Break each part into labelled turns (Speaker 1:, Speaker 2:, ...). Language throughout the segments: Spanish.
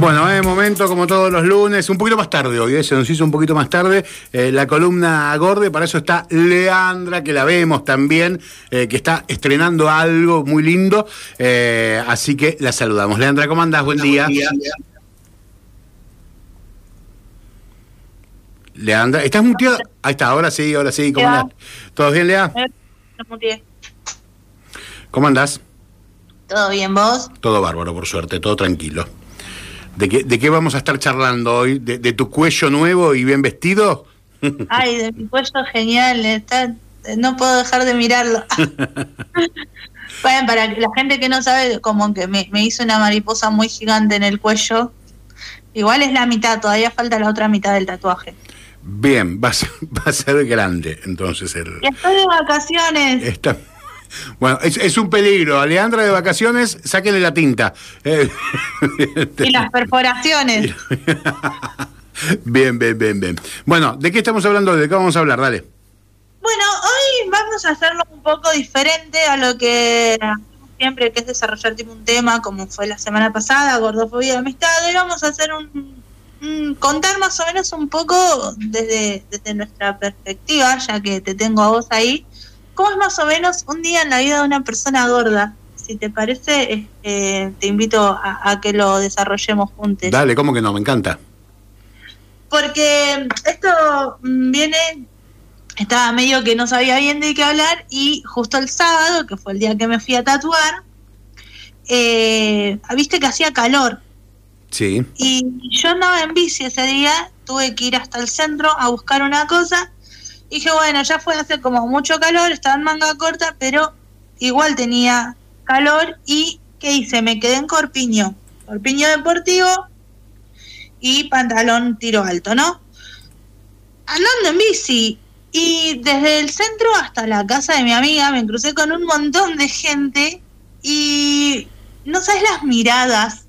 Speaker 1: Bueno, es momento como todos los lunes, un poquito más tarde hoy, ¿eh? se nos hizo un poquito más tarde eh, la columna Gorde, para eso está Leandra, que la vemos también, eh, que está estrenando algo muy lindo, así que la saludamos. Leandra, ¿cómo andás? Buen día. Leandra, ¿estás muteada? Ahí está, ahora sí, ahora sí, ¿cómo andás? ¿Todo bien, Lea? ¿Cómo andás?
Speaker 2: ¿Todo bien, vos?
Speaker 1: Todo bárbaro, por suerte, todo tranquilo. ¿De qué, ¿De qué vamos a estar charlando hoy? ¿De, tu cuello nuevo y bien vestido?
Speaker 2: Ay, de mi cuello genial, está, no puedo dejar de mirarlo. bueno, para la gente que no sabe, como que me, hizo una mariposa muy gigante en el cuello. Igual es la mitad, todavía falta la otra mitad del tatuaje.
Speaker 1: Bien, va a ser, va a ser grande entonces el...
Speaker 2: estoy de vacaciones.
Speaker 1: Está... Bueno, es, un peligro. Alejandra de vacaciones, sáquenle la tinta.
Speaker 2: Eh, y las perforaciones.
Speaker 1: bien, bien, bien, bien. Bueno, ¿de qué estamos hablando? ¿De qué vamos a hablar? Dale.
Speaker 2: Bueno, hoy vamos a hacerlo un poco diferente a lo que siempre, que es desarrollar tipo un tema, como fue la semana pasada, gordofobia de amistad. Hoy vamos a hacer un, contar más o menos un poco desde, desde nuestra perspectiva, ya que te tengo a vos ahí, ¿Cómo es más o menos un día en la vida de una persona gorda? Si te parece, este, te invito a, que lo desarrollemos juntos.
Speaker 1: Dale, ¿cómo que no? Me encanta.
Speaker 2: Porque esto viene, estaba medio que no sabía bien de qué hablar y justo el sábado, que fue el día que me fui a tatuar, eh, viste que hacía calor.
Speaker 1: Sí.
Speaker 2: Y yo andaba en bici ese día, tuve que ir hasta el centro a buscar una cosa dije, bueno, ya fue hace como mucho calor, estaba en manga corta, pero igual tenía calor y ¿qué hice? Me quedé en corpiño, corpiño deportivo y pantalón tiro alto, ¿no? Andando en bici y desde el centro hasta la casa de mi amiga me crucé con un montón de gente y no sabes las miradas,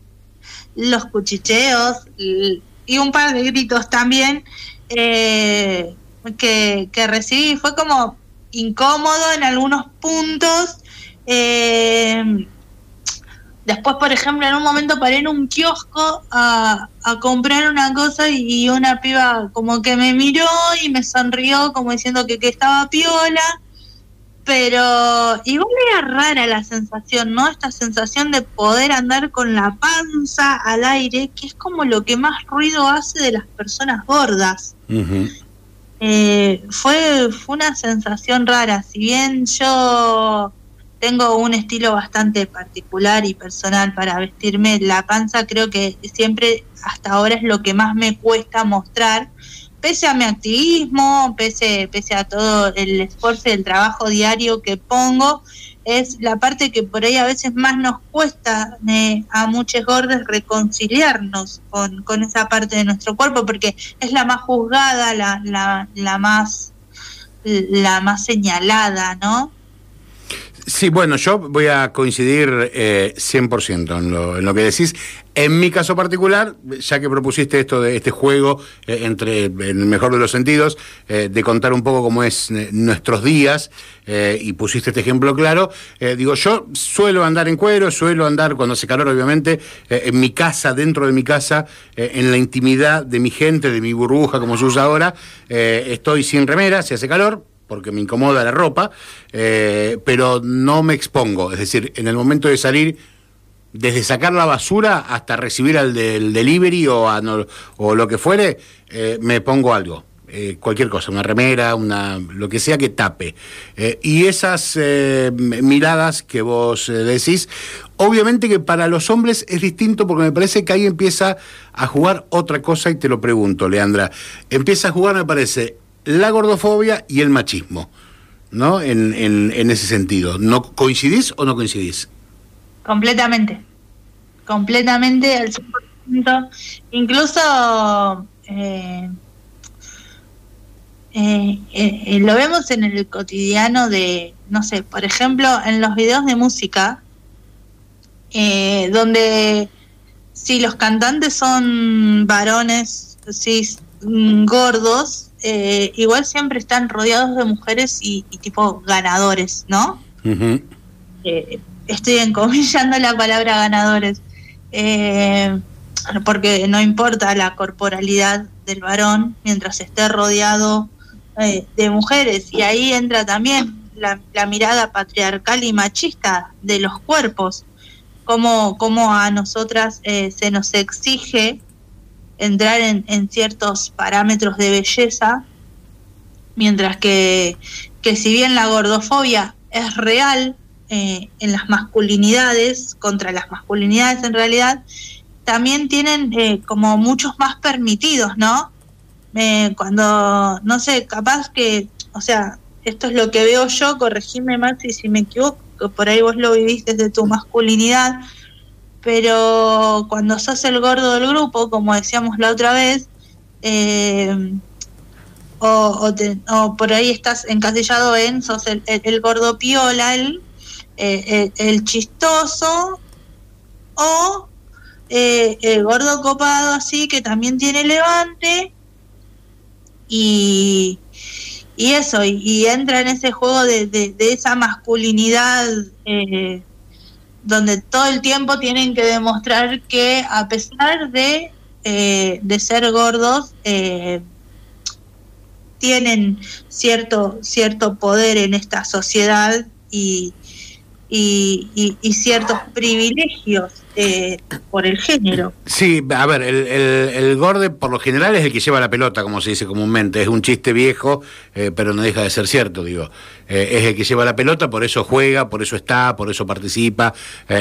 Speaker 2: los cuchicheos y un par de gritos también. Eh, que, que recibí. Fue como incómodo en algunos puntos. Eh, después, por ejemplo, en un momento paré en un kiosco a, a, comprar una cosa y una piba como que me miró y me sonrió como diciendo que, que estaba piola. Pero igual era rara la sensación, ¿no? Esta sensación de poder andar con la panza al aire, que es como lo que más ruido hace de las personas gordas. Eh, fue, fue una sensación rara. Si bien yo tengo un estilo bastante particular y personal para vestirme, la panza creo que siempre hasta ahora es lo que más me cuesta mostrar, pese a mi activismo, pese, pese a todo el esfuerzo y el trabajo diario que pongo, es la parte que por ahí a veces más nos cuesta eh, a muchos gordos reconciliarnos con, con, esa parte de nuestro cuerpo, porque es la más juzgada, la, la, la más la más señalada, ¿no?
Speaker 1: Sí, bueno, yo voy a coincidir eh, 100% en lo, en lo que decís. En mi caso particular, ya que propusiste esto de este juego eh, entre, en el mejor de los sentidos, eh, de contar un poco cómo es eh, nuestros días, y pusiste este ejemplo claro, digo, yo suelo andar en cuero, suelo andar cuando hace calor, obviamente, en mi casa, dentro de mi casa, en la intimidad de mi gente, de mi burbuja, como se usa ahora, estoy sin remera, si hace calor, porque me incomoda la ropa, eh, pero no me expongo. Es decir, en el momento de salir, desde sacar la basura hasta recibir al del delivery o, o lo que fuere, eh, me pongo algo. Eh, cualquier cosa, una remera, una lo que sea que tape. y esas miradas que vos decís, obviamente que para los hombres es distinto porque me parece que ahí empieza a jugar otra cosa y te lo pregunto, Leandra. Empieza a jugar, me parece, la gordofobia y el machismo, ¿no? En, en, ese sentido. ¿No coincidís o no coincidís?
Speaker 2: Completamente. Completamente al 100%. Incluso eh, eh, eh, lo vemos en el cotidiano de, no sé, por ejemplo, en los videos de música, donde si los cantantes son varones, si gordos, eh, igual siempre están rodeados de mujeres y, tipo ganadores, ¿no? eh, estoy encomillando la palabra ganadores. Eh, porque no importa la corporalidad del varón mientras esté rodeado eh, de mujeres. Y ahí entra también la, mirada patriarcal y machista de los cuerpos, como, como a nosotras eh, se nos exige entrar en, ciertos parámetros de belleza, mientras que, que si bien la gordofobia es real eh, en las masculinidades, contra las masculinidades en realidad, también tienen eh, como muchos más permitidos, ¿no? Eh, cuando, no sé, capaz que, o sea, esto es lo que veo yo, corregime Maxi si me equivoco, por ahí vos lo vivís desde tu masculinidad, pero cuando sos el gordo del grupo, como decíamos la otra vez, eh, o, o, por ahí estás encasillado en, sos el, gordo piola, el, eh, el, chistoso, o eh, el gordo copado así que también tiene levante, y, y eso, y, entra en ese juego de, de, esa masculinidad donde todo el tiempo tienen que demostrar que a pesar de, de ser gordos, eh, tienen cierto, cierto poder en esta sociedad y, y, ciertos privilegios eh, por el género.
Speaker 1: Sí, a ver, el, el, gorde por lo general es el que lleva la pelota, como se dice comúnmente. Es un chiste viejo, eh, pero no deja de ser cierto, digo. Eh, es el que lleva la pelota, por eso juega, por eso está, por eso participa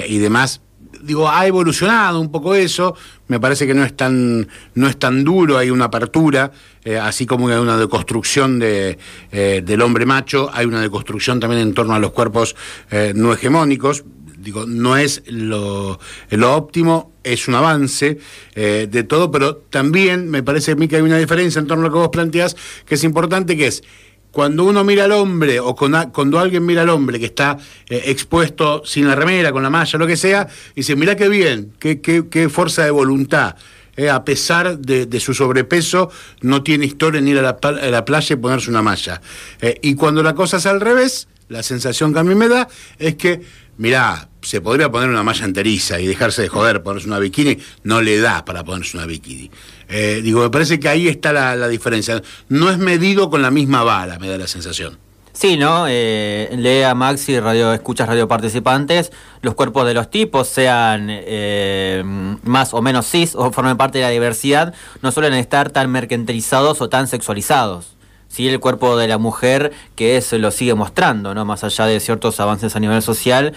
Speaker 1: y demás digo, ha evolucionado un poco eso, me parece que no es tan, no es tan duro, hay una apertura, eh, así como hay una deconstrucción de, eh, del hombre macho, hay una deconstrucción también en torno a los cuerpos eh, no hegemónicos, digo, no es lo, lo óptimo, es un avance de todo, pero también me parece a mí que hay una diferencia en torno a lo que vos planteás, que es importante, que es cuando uno mira al hombre o cuando alguien mira al hombre que está eh, expuesto sin la remera, con la malla, lo que sea, dice, mira qué bien, qué, qué, fuerza de voluntad. Eh, a pesar de, su sobrepeso, no tiene historia en ir a la, playa y ponerse una malla. Eh, y cuando la cosa es al revés, la sensación que a mí me da es que, mirá, se podría poner una malla enteriza y dejarse de joder, ponerse una bikini, no le da para ponerse una bikini. Eh, digo, me parece que ahí está la, diferencia. No es medido con la misma vara, me da la sensación.
Speaker 3: Sí, ¿no? Eh, lea Maxi, radio, escuchas radio participantes, los cuerpos de los tipos, sean eh, más o menos cis o formen parte de la diversidad, no suelen estar tan mercantilizados o tan sexualizados. Sí, el cuerpo de la mujer que eso lo sigue mostrando, ¿no? Más allá de ciertos avances a nivel social,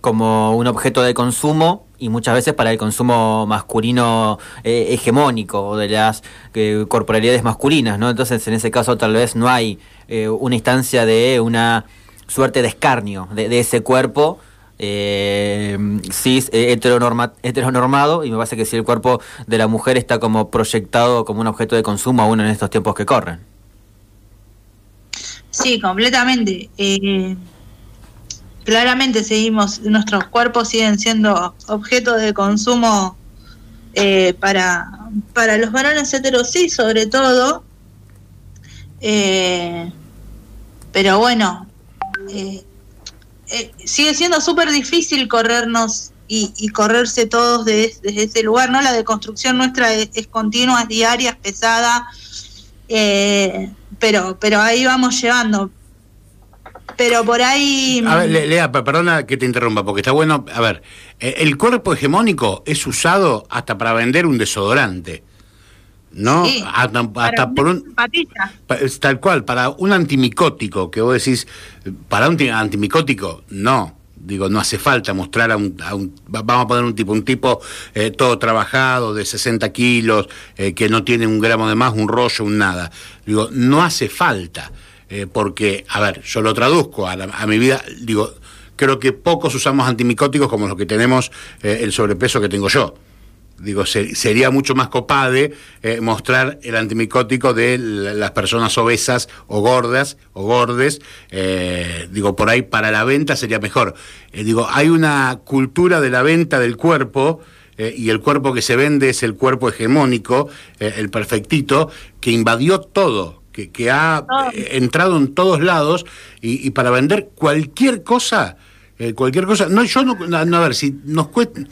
Speaker 3: como un objeto de consumo y muchas veces para el consumo masculino eh, hegemónico o de las eh, corporalidades masculinas, ¿no? Entonces, en ese caso tal vez no hay eh, una instancia de una suerte de escarnio de, ese cuerpo cis heteronormado y me parece que si el cuerpo de la mujer está como proyectado como un objeto de consumo aún en estos tiempos que corren.
Speaker 2: Sí, completamente claramente seguimos, nuestros cuerpos siguen siendo objeto de consumo eh, para, para los varones heteros, sí, sobre todo. Eh, pero bueno, eh, sigue siendo súper difícil corrernos y, correrse todos desde, ese lugar, ¿no? La deconstrucción nuestra es, es continua, es diaria, es pesada, pero, pero ahí vamos llevando pero por ahí...
Speaker 1: A ver, Lea, perdona que te interrumpa, porque está bueno, a ver, eh, el cuerpo hegemónico es usado hasta para vender un desodorante. ¿no? hasta, por un tal cual, para un antimicótico, que vos decís, para un antimicótico, no. Digo, no hace falta mostrar a un, vamos a poner un tipo, un tipo eh, todo trabajado, de 60 kilos, eh, que no tiene un gramo de más, un rollo, un nada. Digo, no hace falta. Eh, porque, a ver, yo lo traduzco a, mi vida, digo, creo que pocos usamos antimicóticos como los que tenemos el sobrepeso que tengo yo. Digo, sería mucho más copade eh, mostrar el antimicótico de las personas obesas o gordas o gordes. digo, por ahí para la venta sería mejor. digo, hay una cultura de la venta del cuerpo y el cuerpo que se vende es el cuerpo hegemónico, el perfectito, que invadió todo que, ha eh, entrado en todos lados y, para vender cualquier cosa eh, cualquier cosa. No, yo no, no, a ver, si nos cuesta,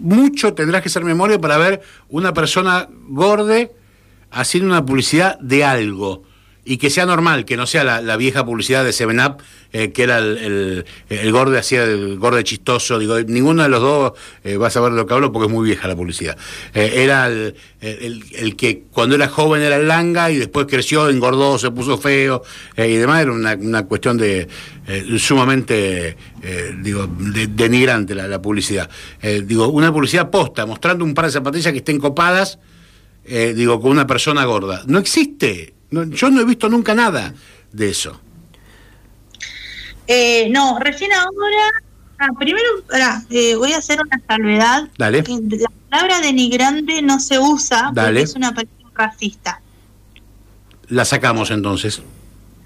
Speaker 1: mucho tendrás que hacer memoria para ver una persona gorde haciendo una publicidad de algo y que sea normal, que no sea la, vieja publicidad de Seven Up, eh, que era el, el, gorde hacía el gorde chistoso, digo, ninguno de los dos eh, va a saber de lo que hablo porque es muy vieja la publicidad. Eh, era el, el, que cuando era joven era el langa y después creció, engordó, se puso feo y demás, era una, una cuestión de sumamente, digo, denigrante la, la publicidad. digo, una publicidad posta, mostrando un par de zapatillas que estén copadas, digo, con una persona gorda. No existe yo no he visto nunca nada de eso.
Speaker 2: Eh, no, recién ahora, ah, primero eh, voy a hacer una salvedad.
Speaker 1: Dale.
Speaker 2: La palabra denigrante no se usa porque es una palabra racista.
Speaker 1: La sacamos entonces.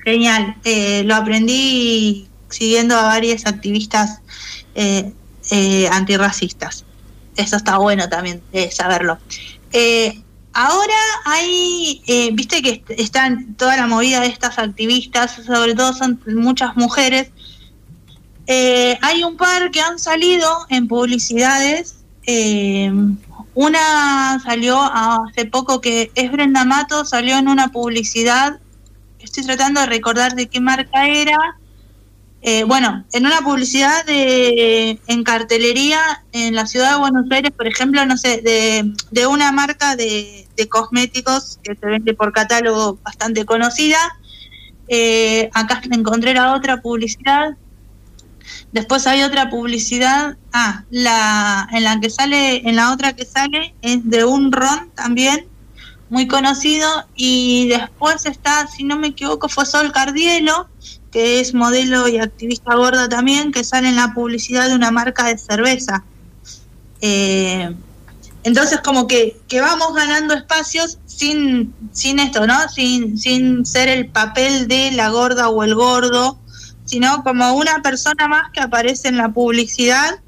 Speaker 2: Genial, eh, lo aprendí siguiendo a varias activistas antirracistas. Eso está bueno también saberlo. Ahora hay, eh, viste que están toda la movida de estas activistas, sobre todo son muchas mujeres. Eh, hay un par que han salido en publicidades. Eh, una salió hace poco que es Brenda Mato, salió en una publicidad. Estoy tratando de recordar de qué marca era. Eh, bueno, en una publicidad de, en cartelería en la ciudad de Buenos Aires, por ejemplo, no sé, de, de una marca de, de, cosméticos que se vende por catálogo bastante conocida. Eh, acá encontré la otra publicidad. Después hay otra publicidad, ah, la en la que sale, en la otra que sale es de un ron también, muy conocido, y después está, si no me equivoco, fue Sol Cardielo, que es modelo y activista gorda también, que sale en la publicidad de una marca de cerveza. Eh, entonces como que, que, vamos ganando espacios sin, sin esto, ¿no? Sin, sin ser el papel de la gorda o el gordo, sino como una persona más que aparece en la publicidad.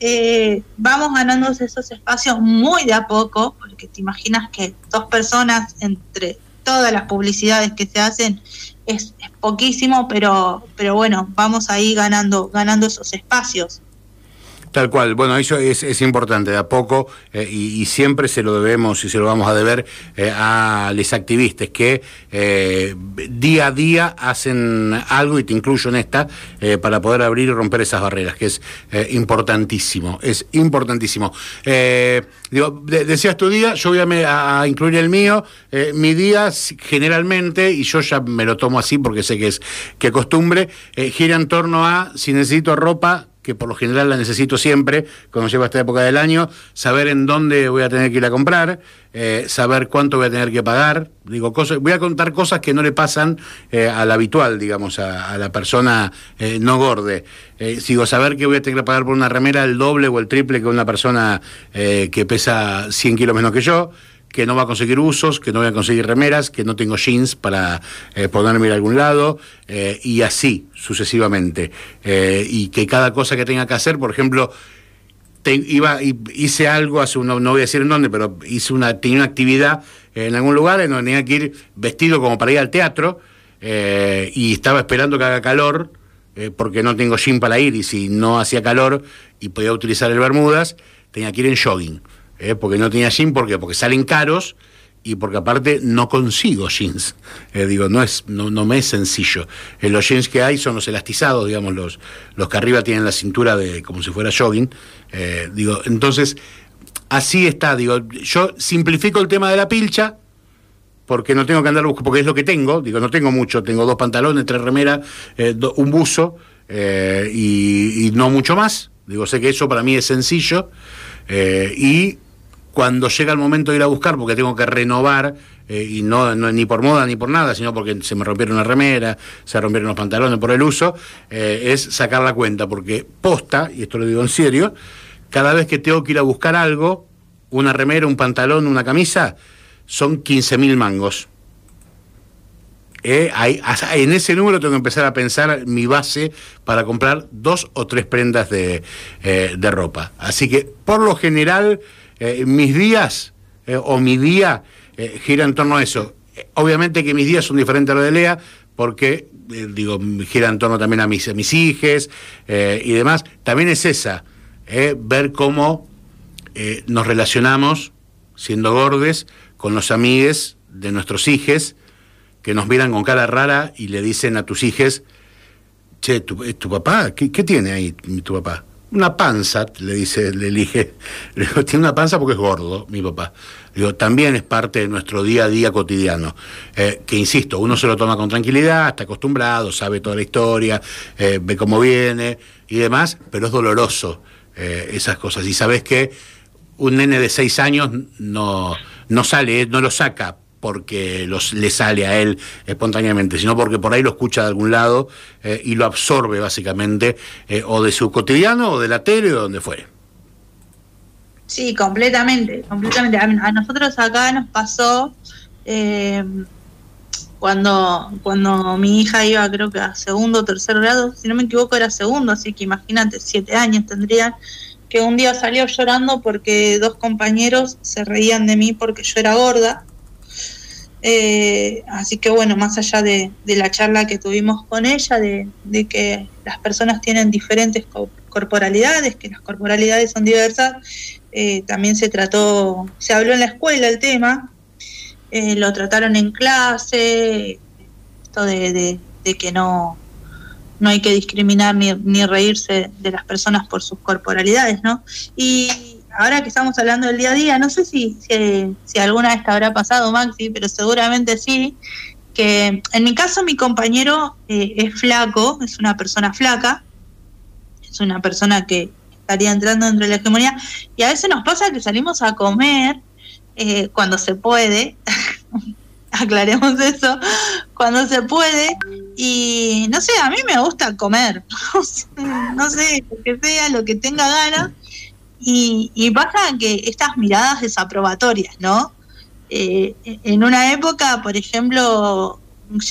Speaker 2: Eh, vamos ganando esos espacios muy de a poco, porque te imaginas que dos personas entre todas las publicidades que se hacen es, poquísimo, pero, pero bueno, vamos ahí ganando, ganando esos espacios.
Speaker 1: Tal cual, bueno, eso es, es importante, de a poco, eh, y, siempre se lo debemos y se lo vamos a deber eh, a los activistas que eh, día a día hacen algo, y te incluyo en esta, para poder abrir y romper esas barreras, que es importantísimo, es importantísimo. digo, decías tu día, yo voy a, a incluir el mío, mi día generalmente, y yo ya me lo tomo así porque sé que es que costumbre, gira en torno a si necesito ropa, que por lo general la necesito siempre cuando llego a esta época del año, saber en dónde voy a tener que ir a comprar, eh, saber cuánto voy a tener que pagar. Digo, cosas, voy a contar cosas que no le pasan eh, al habitual, digamos, a, la persona eh, no gorde. digo, saber que voy a tener que pagar por una remera el doble o el triple que una persona que pesa 100 kilos menos que yo que no va a conseguir usos, que no voy a conseguir remeras, que no tengo jeans para eh, ponerme ir a algún lado, eh, y así sucesivamente. Eh, y que cada cosa que tenga que hacer, por ejemplo, iba, hice algo hace uno, no voy a decir en dónde, pero hice una, tenía una actividad en algún lugar en donde tenía que ir vestido como para ir al teatro, y estaba esperando que haga calor, porque no tengo jean para ir, y si no hacía calor y podía utilizar el Bermudas, tenía que ir en jogging. ¿Eh? porque no tenía jeans, ¿por Porque salen caros y porque aparte no consigo jeans. Eh, digo, no, es, no, no me es sencillo. Eh, los jeans que hay son los elastizados, digamos, los, los que arriba tienen la cintura de como si fuera jogging. digo, entonces, así está, digo, yo simplifico el tema de la pilcha, porque no tengo que andar buscando, porque es lo que tengo, digo, no tengo mucho, tengo dos pantalones, tres remeras, un buzo y, y, no mucho más. Digo, sé que eso para mí es sencillo y cuando llega el momento de ir a buscar, porque tengo que renovar, eh, y no, no, ni por moda ni por nada, sino porque se me rompieron una remera, se rompieron los pantalones por el uso, eh, es sacar la cuenta, porque posta, y esto lo digo en serio, cada vez que tengo que ir a buscar algo, una remera, un pantalón, una camisa, son 15 mil mangos. Eh, en ese número tengo que empezar a pensar mi base para comprar dos o tres prendas de, de ropa. Así que, por lo general, eh, mis días eh, o mi día eh, gira en torno a eso. Obviamente que mis días son diferentes a los de Lea, porque, eh, digo, gira en torno también a mis, a mis hijos eh, y demás, también es esa, eh, ver cómo nos relacionamos, siendo gordes, con los amigues de nuestros hijos, que nos miran con cara rara y le dicen a tus hijos, che, ¿tu, papá? ¿Qué, ¿Qué tiene ahí tu papá? Una panza, le dice, le elige, le digo, tiene una panza porque es gordo, mi papá. Digo, también es parte de nuestro día a día cotidiano. Eh, que insisto, uno se lo toma con tranquilidad, está acostumbrado, sabe toda la historia, eh, ve cómo viene y demás, pero es doloroso eh, esas cosas. Y sabes que un nene de seis años no, no sale, no lo saca porque los, le sale a él espontáneamente, sino porque por ahí lo escucha de algún lado eh, y lo absorbe básicamente, eh, o de su cotidiano, o de la tele, o de donde fuere.
Speaker 2: Sí, completamente, completamente. A, nosotros acá nos pasó eh, cuando, cuando mi hija iba creo que a segundo o tercer grado, si no me equivoco era segundo, así que imagínate, siete años tendría, que un día salió llorando porque dos compañeros se reían de mí porque yo era gorda eh, así que bueno, más allá de, la charla que tuvimos con ella, de, que las personas tienen diferentes corporalidades, que las corporalidades son diversas, eh, también se trató, se habló en la escuela el tema, eh, lo trataron en clase, esto de, que no, no hay que discriminar ni, ni reírse de las personas por sus corporalidades, ¿no? Y ahora que estamos hablando del día a día, no sé si, si, alguna vez te habrá pasado, Maxi, pero seguramente sí, que en mi caso mi compañero eh, es flaco, es una persona flaca, es una persona que estaría entrando dentro de la hegemonía, y a veces nos pasa que salimos a comer eh, cuando se puede, aclaremos eso, cuando se puede, y no sé, a mí me gusta comer, no sé, lo que sea, lo que tenga ganas, y, y pasa que estas miradas desaprobatorias, ¿no? Eh, en una época, por ejemplo,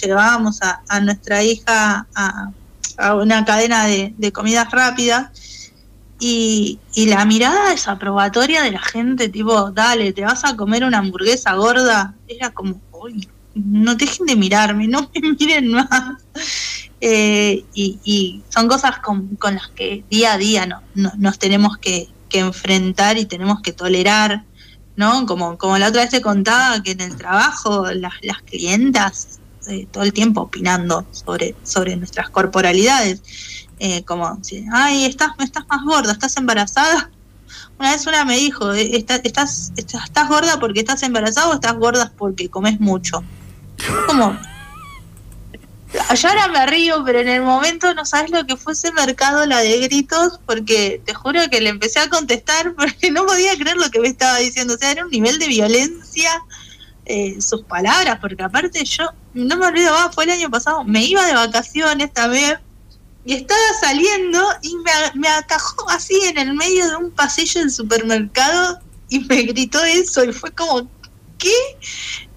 Speaker 2: llevábamos a, nuestra hija a, una cadena de, comidas rápidas y, la mirada desaprobatoria de la gente, tipo, dale, te vas a comer una hamburguesa gorda, era como, uy, no dejen de mirarme, no me miren más. Eh, y, son cosas con, las que día a día no, nos tenemos que, que enfrentar y tenemos que tolerar, ¿no? Como, como la otra vez te contaba que en el trabajo las, las clientas eh, todo el tiempo opinando sobre, sobre nuestras corporalidades, eh, como, ay, estás, estás más gorda, estás embarazada. Una vez una me dijo, eh, estás, estás, estás gorda porque estás embarazada o estás gorda porque comes mucho. Yo ahora me río, pero en el momento no sabes lo que fue ese mercado, la de gritos, porque te juro que le empecé a contestar porque no podía creer lo que me estaba diciendo. O sea, era un nivel de violencia eh, sus palabras, porque aparte yo, no me olvido más, fue el año pasado, me iba de vacaciones también y estaba saliendo y me, me atajó así en el medio de un pasillo del supermercado y me gritó eso y fue como, ¿qué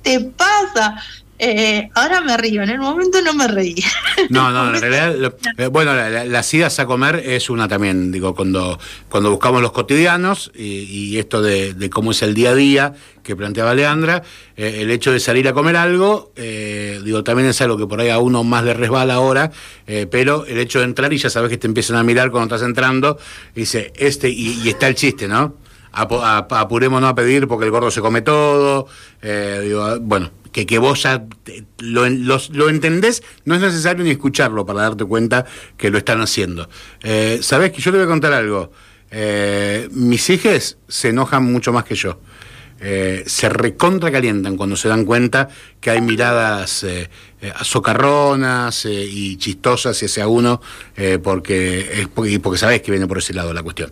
Speaker 2: te pasa? Eh, ahora me río, en el momento no me reí.
Speaker 1: No, no, en realidad, eh, bueno, las idas a comer es una también, digo, cuando, cuando buscamos los cotidianos y, esto de, cómo es el día a día que planteaba Leandra, eh, el hecho de salir a comer algo, digo, también es algo que por ahí a uno más le resbala ahora, pero el hecho de entrar y ya sabes que te empiezan a mirar cuando estás entrando, dice, este, y, está el chiste, ¿no? apurémonos a pedir porque el gordo se come todo, digo, bueno, que, que vos ya lo, lo, entendés, no es necesario ni escucharlo para darte cuenta que lo están haciendo. Eh, Sabés que yo te voy a contar algo. Eh, mis hijas se enojan mucho más que yo. Eh, se recontra calientan cuando se dan cuenta que hay miradas eh, eh socarronas eh, y chistosas hacia uno porque es porque, porque sabes que viene por ese lado la cuestión.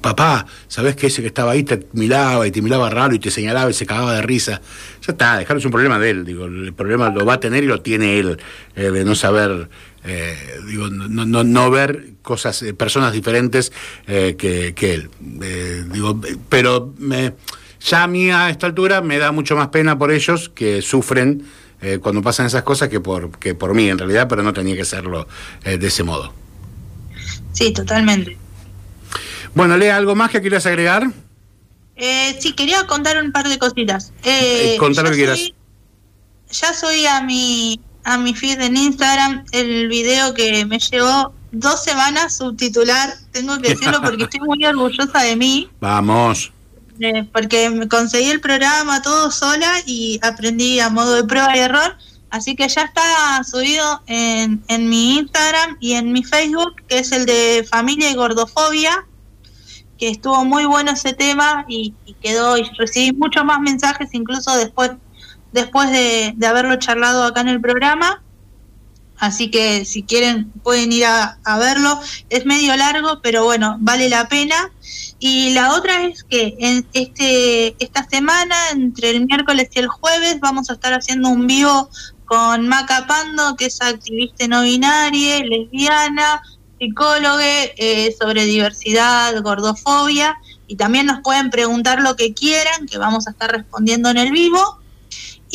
Speaker 1: papá, sabes que ese que estaba ahí te miraba y te miraba raro y te señalaba y se cagaba de risa. Ya está, dejarlo es un problema de él, digo, el problema lo va a tener y lo tiene él, de no saber eh, digo, no, no, no, ver cosas, eh, personas diferentes eh, que, que, él. digo, pero me, ya a mí a esta altura me da mucho más pena por ellos que sufren cuando pasan esas cosas que por, que por mí en realidad, pero no tenía que serlo de ese modo.
Speaker 2: Sí, totalmente.
Speaker 1: Bueno, Lea, ¿algo más que quieras agregar?
Speaker 2: sí, quería contar un par de cositas.
Speaker 1: contar lo que quieras
Speaker 2: ya subí a mi, a mi feed en Instagram el video que me llevó dos semanas subtitular, tengo que decirlo porque estoy muy orgullosa de mí.
Speaker 1: Vamos.
Speaker 2: Eh, porque me conseguí el programa todo sola y aprendí a modo de prueba y error. Así que ya está subido en, en mi Instagram y en mi Facebook, que es el de Familia y Gordofobia, que estuvo muy bueno ese tema y, quedó, y recibí muchos más mensajes incluso después, después de, haberlo charlado acá en el programa. Así que si quieren pueden ir a, verlo. Es medio largo, pero bueno, vale la pena. Y la otra es que en este esta semana, entre el miércoles y el jueves, vamos a estar haciendo un vivo con Maca Pando, que es activista no binaria, lesbiana, psicóloga, eh, sobre diversidad, gordofobia. Y también nos pueden preguntar lo que quieran, que vamos a estar respondiendo en el vivo.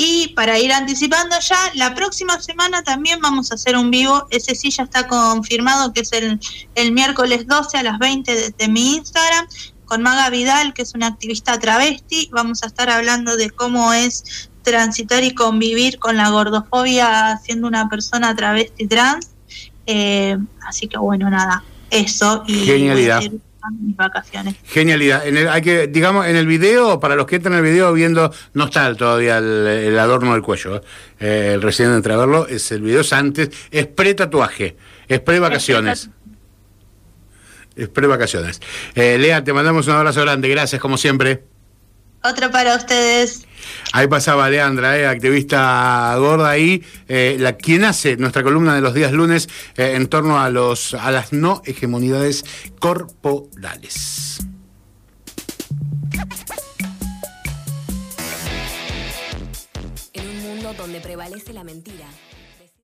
Speaker 2: Y para ir anticipando ya, la próxima semana también vamos a hacer un vivo. Ese sí ya está confirmado, que es el, el miércoles 12 a las 20 de, mi Instagram, con Maga Vidal, que es una activista travesti. Vamos a estar hablando de cómo es transitar y convivir con la gordofobia siendo una persona travesti trans. Eh, así que bueno, nada, eso.
Speaker 1: Y Genialidad
Speaker 2: mis vacaciones.
Speaker 1: Genialidad. En el, hay que, digamos, en el video, para los que entran en el video viendo, no está todavía el, adorno del cuello. Eh, el recién entre verlo, es el video es antes, es pre-tatuaje, es pre-vacaciones. Es pre-vacaciones. Eh, Lea, te mandamos un abrazo grande, gracias como siempre.
Speaker 2: Otro para ustedes.
Speaker 1: Ahí pasaba Leandra, eh, activista gorda ahí, eh, la, quien hace nuestra columna de los días lunes eh, en torno a, los, a las no hegemonidades corporales.
Speaker 4: En un mundo donde prevalece la mentira